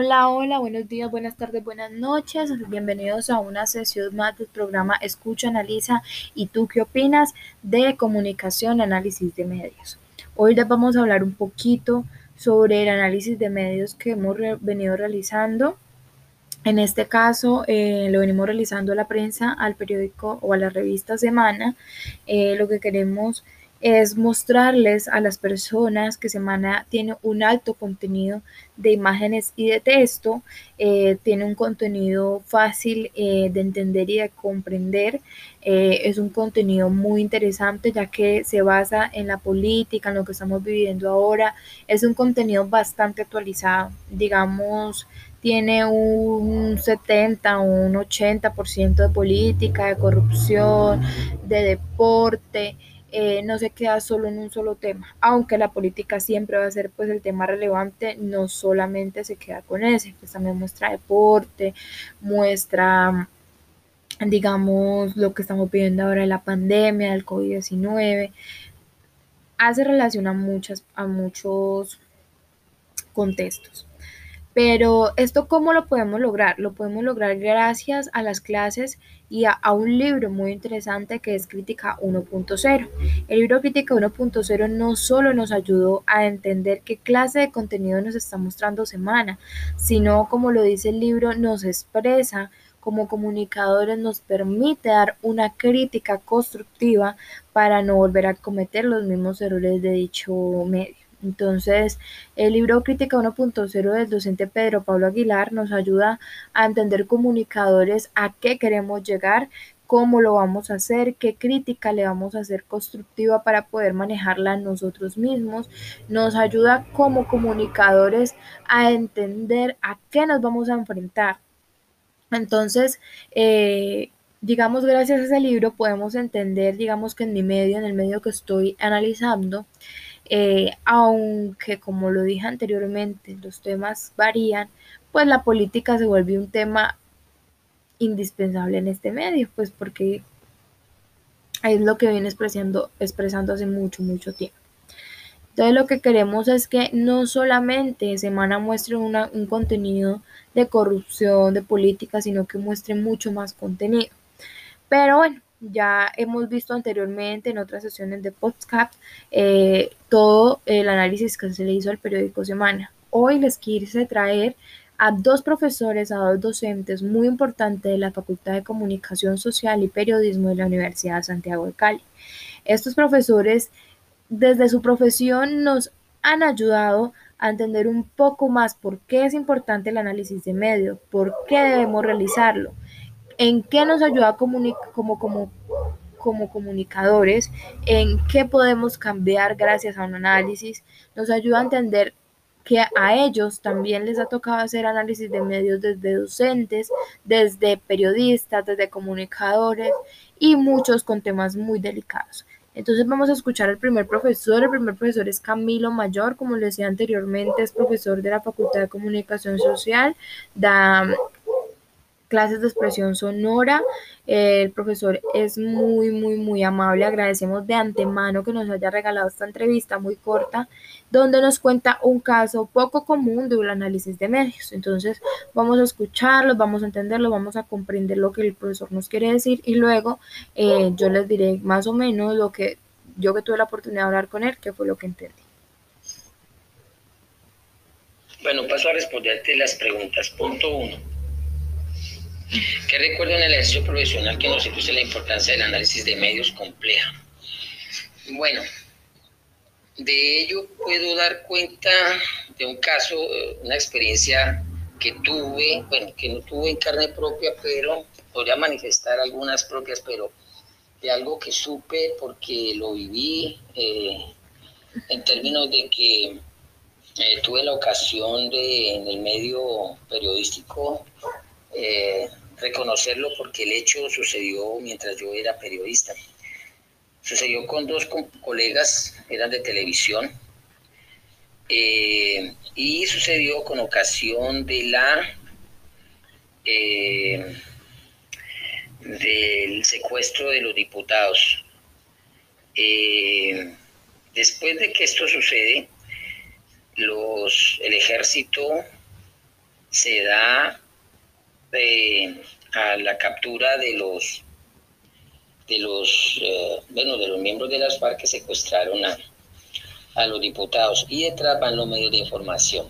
Hola, hola, buenos días, buenas tardes, buenas noches. Bienvenidos a una sesión más del programa Escucha, Analiza y tú qué opinas de comunicación, análisis de medios. Hoy les vamos a hablar un poquito sobre el análisis de medios que hemos venido realizando. En este caso, eh, lo venimos realizando a la prensa, al periódico o a la revista Semana. Eh, lo que queremos es mostrarles a las personas que Semana tiene un alto contenido de imágenes y de texto, eh, tiene un contenido fácil eh, de entender y de comprender, eh, es un contenido muy interesante ya que se basa en la política, en lo que estamos viviendo ahora, es un contenido bastante actualizado, digamos, tiene un 70 o un 80% de política, de corrupción, de deporte, eh, no se queda solo en un solo tema, aunque la política siempre va a ser pues el tema relevante, no solamente se queda con ese, pues también muestra deporte, muestra digamos lo que estamos viviendo ahora de la pandemia, del COVID-19, hace relación a, muchas, a muchos contextos. Pero esto cómo lo podemos lograr? Lo podemos lograr gracias a las clases y a, un libro muy interesante que es Crítica 1.0. El libro Crítica 1.0 no solo nos ayudó a entender qué clase de contenido nos está mostrando semana, sino como lo dice el libro, nos expresa como comunicadores nos permite dar una crítica constructiva para no volver a cometer los mismos errores de dicho medio. Entonces, el libro Crítica 1.0 del docente Pedro Pablo Aguilar nos ayuda a entender comunicadores a qué queremos llegar, cómo lo vamos a hacer, qué crítica le vamos a hacer constructiva para poder manejarla nosotros mismos. Nos ayuda como comunicadores a entender a qué nos vamos a enfrentar. Entonces, eh, digamos, gracias a ese libro podemos entender, digamos que en mi medio, en el medio que estoy analizando, eh, aunque como lo dije anteriormente, los temas varían, pues la política se vuelve un tema indispensable en este medio, pues porque es lo que viene expresando, expresando hace mucho, mucho tiempo. Entonces lo que queremos es que no solamente Semana muestre un contenido de corrupción, de política, sino que muestre mucho más contenido. Pero bueno, ya hemos visto anteriormente en otras sesiones de podcast eh, todo el análisis que se le hizo al periódico Semana. Hoy les quise traer a dos profesores, a dos docentes muy importantes de la Facultad de Comunicación Social y Periodismo de la Universidad de Santiago de Cali. Estos profesores, desde su profesión, nos han ayudado a entender un poco más por qué es importante el análisis de medios, por qué debemos realizarlo en qué nos ayuda como, como, como comunicadores, en qué podemos cambiar gracias a un análisis, nos ayuda a entender que a ellos también les ha tocado hacer análisis de medios desde docentes, desde periodistas, desde comunicadores y muchos con temas muy delicados. Entonces vamos a escuchar al primer profesor. El primer profesor es Camilo Mayor, como les decía anteriormente, es profesor de la Facultad de Comunicación Social, da clases de expresión sonora. El profesor es muy, muy, muy amable. Agradecemos de antemano que nos haya regalado esta entrevista muy corta, donde nos cuenta un caso poco común de un análisis de medios. Entonces, vamos a escucharlo, vamos a entenderlo, vamos a comprender lo que el profesor nos quiere decir y luego eh, yo les diré más o menos lo que yo que tuve la oportunidad de hablar con él, qué fue lo que entendí. Bueno, paso a responderte las preguntas. Punto uno ¿Qué recuerdo en el ejercicio profesional que nos induce la importancia del análisis de medios compleja? Bueno, de ello puedo dar cuenta de un caso, eh, una experiencia que tuve, bueno, que no tuve en carne propia, pero podría manifestar algunas propias, pero de algo que supe porque lo viví eh, en términos de que eh, tuve la ocasión de en el medio periodístico eh, reconocerlo porque el hecho sucedió mientras yo era periodista. Sucedió con dos colegas, eran de televisión, eh, y sucedió con ocasión de la eh, del secuestro de los diputados. después de que esto sucede, los, el ejército se da eh, a la captura de los de los eh, bueno de los miembros de las FARC que secuestraron a, a los diputados y detrás van los medios de información.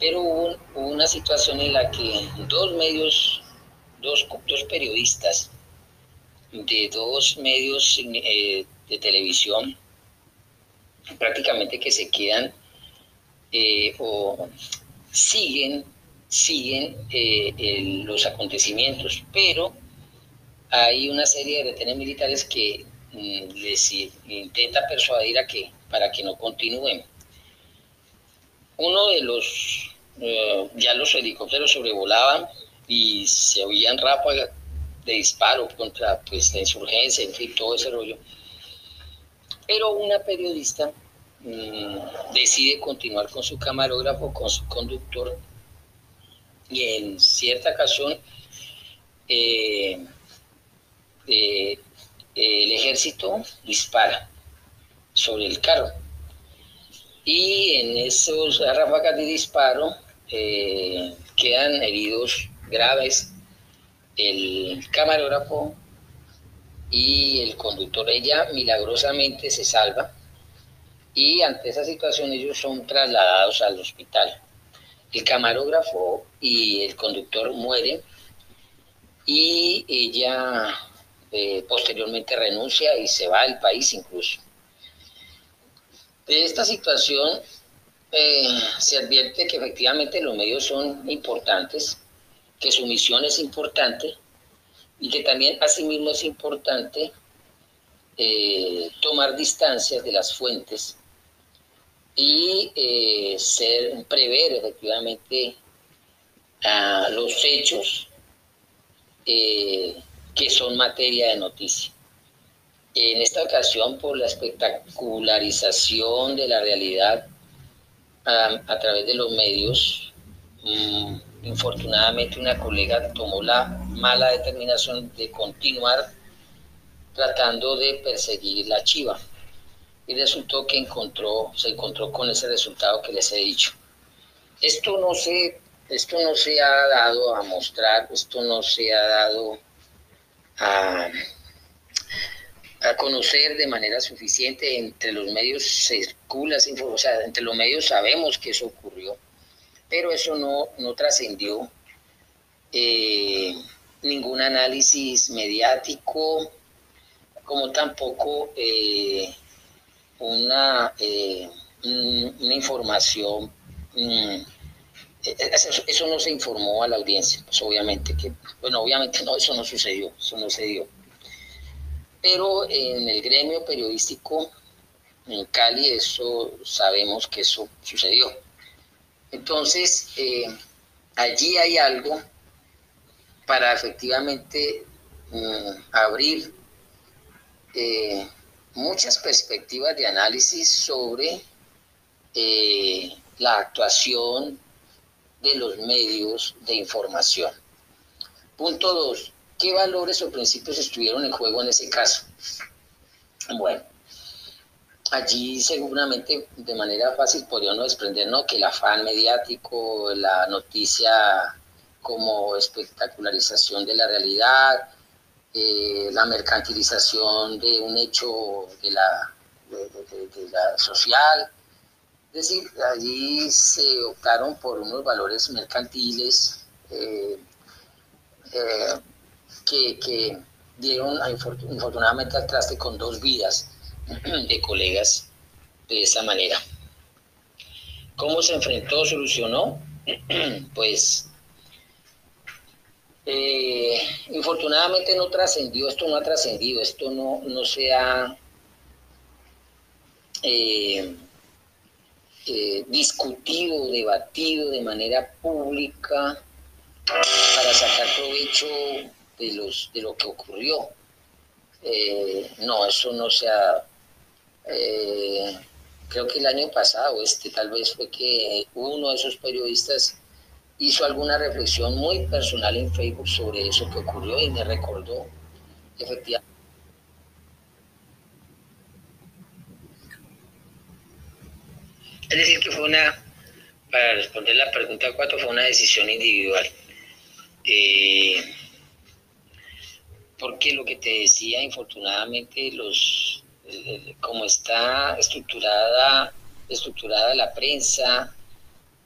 Pero hubo, una situación en la que dos medios, dos, dos periodistas de dos medios eh, de televisión prácticamente que se quedan eh, o siguen, siguen eh, los acontecimientos, pero hay una serie de retenes militares que mm, les intenta persuadir a que para que no continúen. Uno de los, ya los helicópteros sobrevolaban y se oían ráfagas de disparo contra pues, la insurgencia, en fin, todo ese rollo. Pero una periodista mm, decide continuar con su camarógrafo, con su conductor, y en cierta ocasión eh, eh, el ejército dispara sobre el carro. Y en esos ráfagas de disparo eh, quedan heridos graves el camarógrafo y el conductor. Ella milagrosamente se salva y ante esa situación ellos son trasladados al hospital. El camarógrafo y el conductor mueren y ella eh, posteriormente renuncia y se va al país incluso. De esta situación eh, se advierte que efectivamente los medios son importantes, que su misión es importante y que también asimismo es importante eh, tomar distancias de las fuentes y eh, ser, prever efectivamente los hechos eh, que son materia de noticia. En esta ocasión, por la espectacularización de la realidad a, través de los medios, mm, Infortunadamente una colega tomó la mala determinación de continuar tratando de perseguir la chiva y resultó que encontró, se encontró con ese resultado que les he dicho. Esto no se, esto no se ha dado a mostrar, esto no se ha dado a, a conocer de manera suficiente. Entre los medios circula o sea, entre los medios sabemos que eso ocurrió pero eso no, no trascendió eh, ningún análisis mediático, como tampoco eh, una, eh, una información, mm, eso, no se informó a la audiencia, pues obviamente que, bueno, obviamente no, eso no sucedió, eso no se dio. Pero en el gremio periodístico en Cali, eso sabemos que eso sucedió. Entonces, eh, allí hay algo para efectivamente mm, abrir eh, muchas perspectivas de análisis sobre eh, la actuación de los medios de información. Punto dos, ¿qué valores o principios estuvieron en juego en ese caso? Bueno, allí seguramente de manera fácil podríamos desprender ¿no? que el afán mediático, la noticia como espectacularización de la realidad, eh, la mercantilización de un hecho de la, social. Es decir, allí se optaron por unos valores mercantiles eh, eh, que, que, dieron infortunadamente al traste con dos vidas de colegas de esa manera. ¿Cómo se enfrentó, solucionó? pues eh, infortunadamente no trascendió, esto no ha trascendido, esto no, no se ha eh, eh, discutido, debatido de manera pública para sacar provecho de, los, de lo que ocurrió. no, eso no se ha creo que el año pasado, este tal vez fue que uno de esos periodistas hizo alguna reflexión muy personal en Facebook sobre eso que ocurrió y me recordó efectivamente. Es decir, que fue una, para responder la pregunta 4 fue una decisión individual. Eh, porque lo que te decía, infortunadamente, los, como está estructurada, estructurada la prensa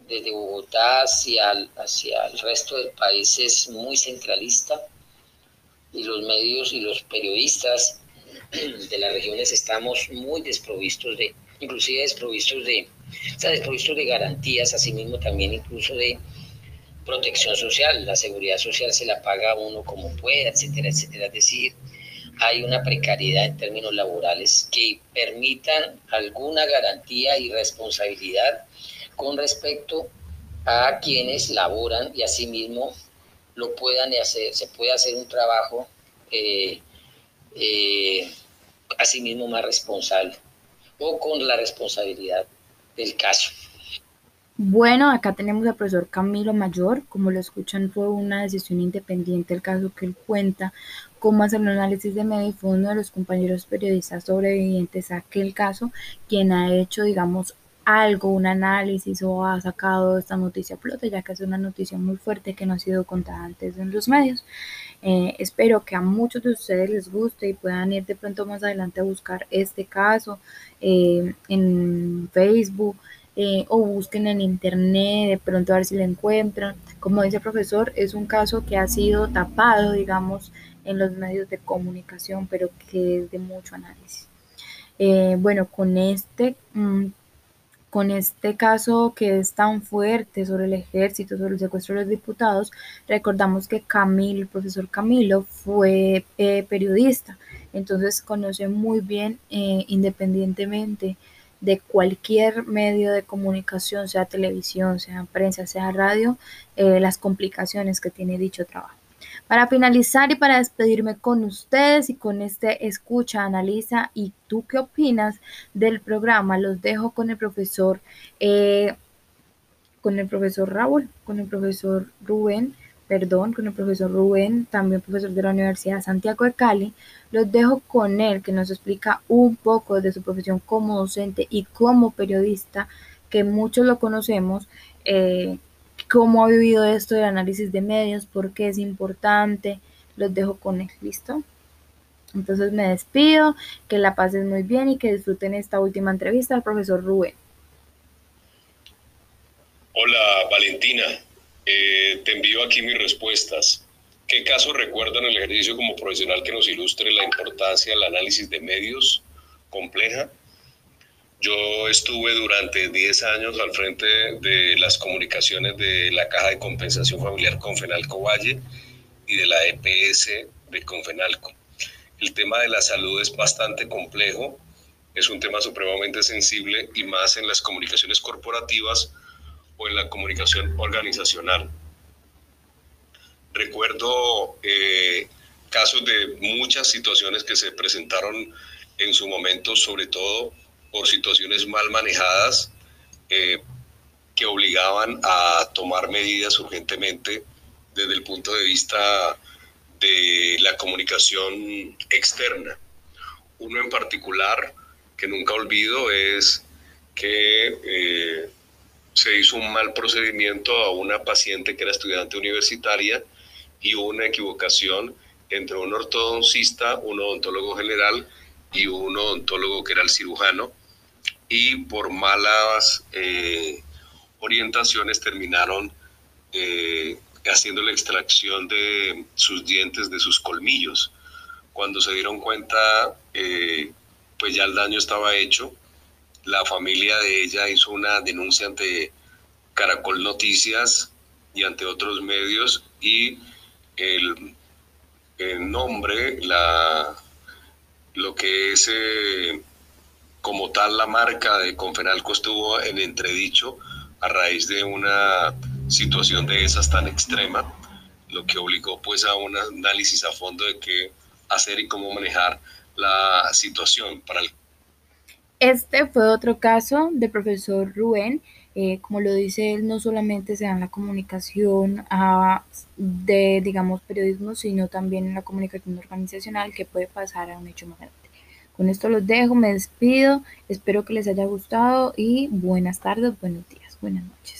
desde Bogotá hacia, hacia el resto del país es muy centralista y los medios y los periodistas de las regiones estamos muy desprovistos de, inclusive desprovistos de, o sea, desprovistos de garantías, asimismo también incluso de protección social, la seguridad social se la paga uno como pueda, etcétera, etcétera. Es decir, hay una precariedad en términos laborales que permitan alguna garantía y responsabilidad con respecto a quienes laboran y asimismo lo puedan hacer, se puede hacer un trabajo eh, eh, asimismo más responsable o con la responsabilidad del caso. Bueno, acá tenemos al profesor Camilo Mayor. Como lo escuchan, fue una decisión independiente el caso que él cuenta, cómo hacer un análisis de medio y fue uno de los compañeros periodistas sobrevivientes a aquel caso quien ha hecho, digamos, algo, un análisis o ha sacado esta noticia a flote, ya que es una noticia muy fuerte que no ha sido contada antes en los medios. Eh, espero que a muchos de ustedes les guste y puedan ir de pronto más adelante a buscar este caso eh, en Facebook eh, o busquen en internet, de pronto a ver si lo encuentran. Como dice el profesor, es un caso que ha sido tapado, digamos, en los medios de comunicación, pero que es de mucho análisis. Bueno, con este, mm, con este caso que es tan fuerte sobre el ejército, sobre el secuestro de los diputados, recordamos que Camilo, el profesor Camilo, fue eh, periodista, entonces conoce muy bien, independientemente de cualquier medio de comunicación, sea televisión, sea prensa, sea radio, eh, las complicaciones que tiene dicho trabajo. Para finalizar y para despedirme con ustedes y con este escucha, analiza y tú qué opinas del programa, los dejo con el profesor, eh, con el profesor Raúl, con el profesor Rubén perdón, con el profesor Rubén, también profesor de la Universidad Santiago de Cali. Los dejo con él, que nos explica un poco de su profesión como docente y como periodista, que muchos lo conocemos, eh, cómo ha vivido esto del análisis de medios, por qué es importante. Los dejo con él, ¿listo? Entonces me despido, que la pasen muy bien y que disfruten esta última entrevista al profesor Rubén. Hola Valentina, eh, te envío aquí mis respuestas. ¿Qué caso recuerdan el ejercicio como profesional que nos ilustre la importancia del análisis de medios compleja? Yo estuve durante 10 años al frente de las comunicaciones de la Caja de Compensación Familiar Confenalco Valle y de la EPS de Confenalco. El tema de la salud es bastante complejo, es un tema supremamente sensible y más en las comunicaciones corporativas o en la comunicación organizacional. Recuerdo eh, casos de muchas situaciones que se presentaron en su momento, sobre todo por situaciones mal manejadas eh, que obligaban a tomar medidas urgentemente desde el punto de vista de la comunicación externa. Uno en particular que nunca olvido es que eh, se hizo un mal procedimiento a una paciente que era estudiante universitaria y hubo una equivocación entre un ortodoncista, un odontólogo general y un odontólogo que era el cirujano y por malas eh, orientaciones terminaron eh, haciendo la extracción de sus dientes, de sus colmillos. Cuando se dieron cuenta, eh, pues ya el daño estaba hecho la familia de ella hizo una denuncia ante Caracol Noticias y ante otros medios y el, nombre, la, lo que es como tal la marca de Confenalco estuvo en entredicho a raíz de una situación de esas tan extrema, lo que obligó pues a un análisis a fondo de qué hacer y cómo manejar la situación para el este fue otro caso del profesor Rubén. Eh, como lo dice él, no solamente se da en la comunicación de, digamos, periodismo, sino también en la comunicación organizacional que puede pasar a un hecho más grande. Con esto los dejo, me despido, espero que les haya gustado y buenas tardes, buenos días, buenas noches.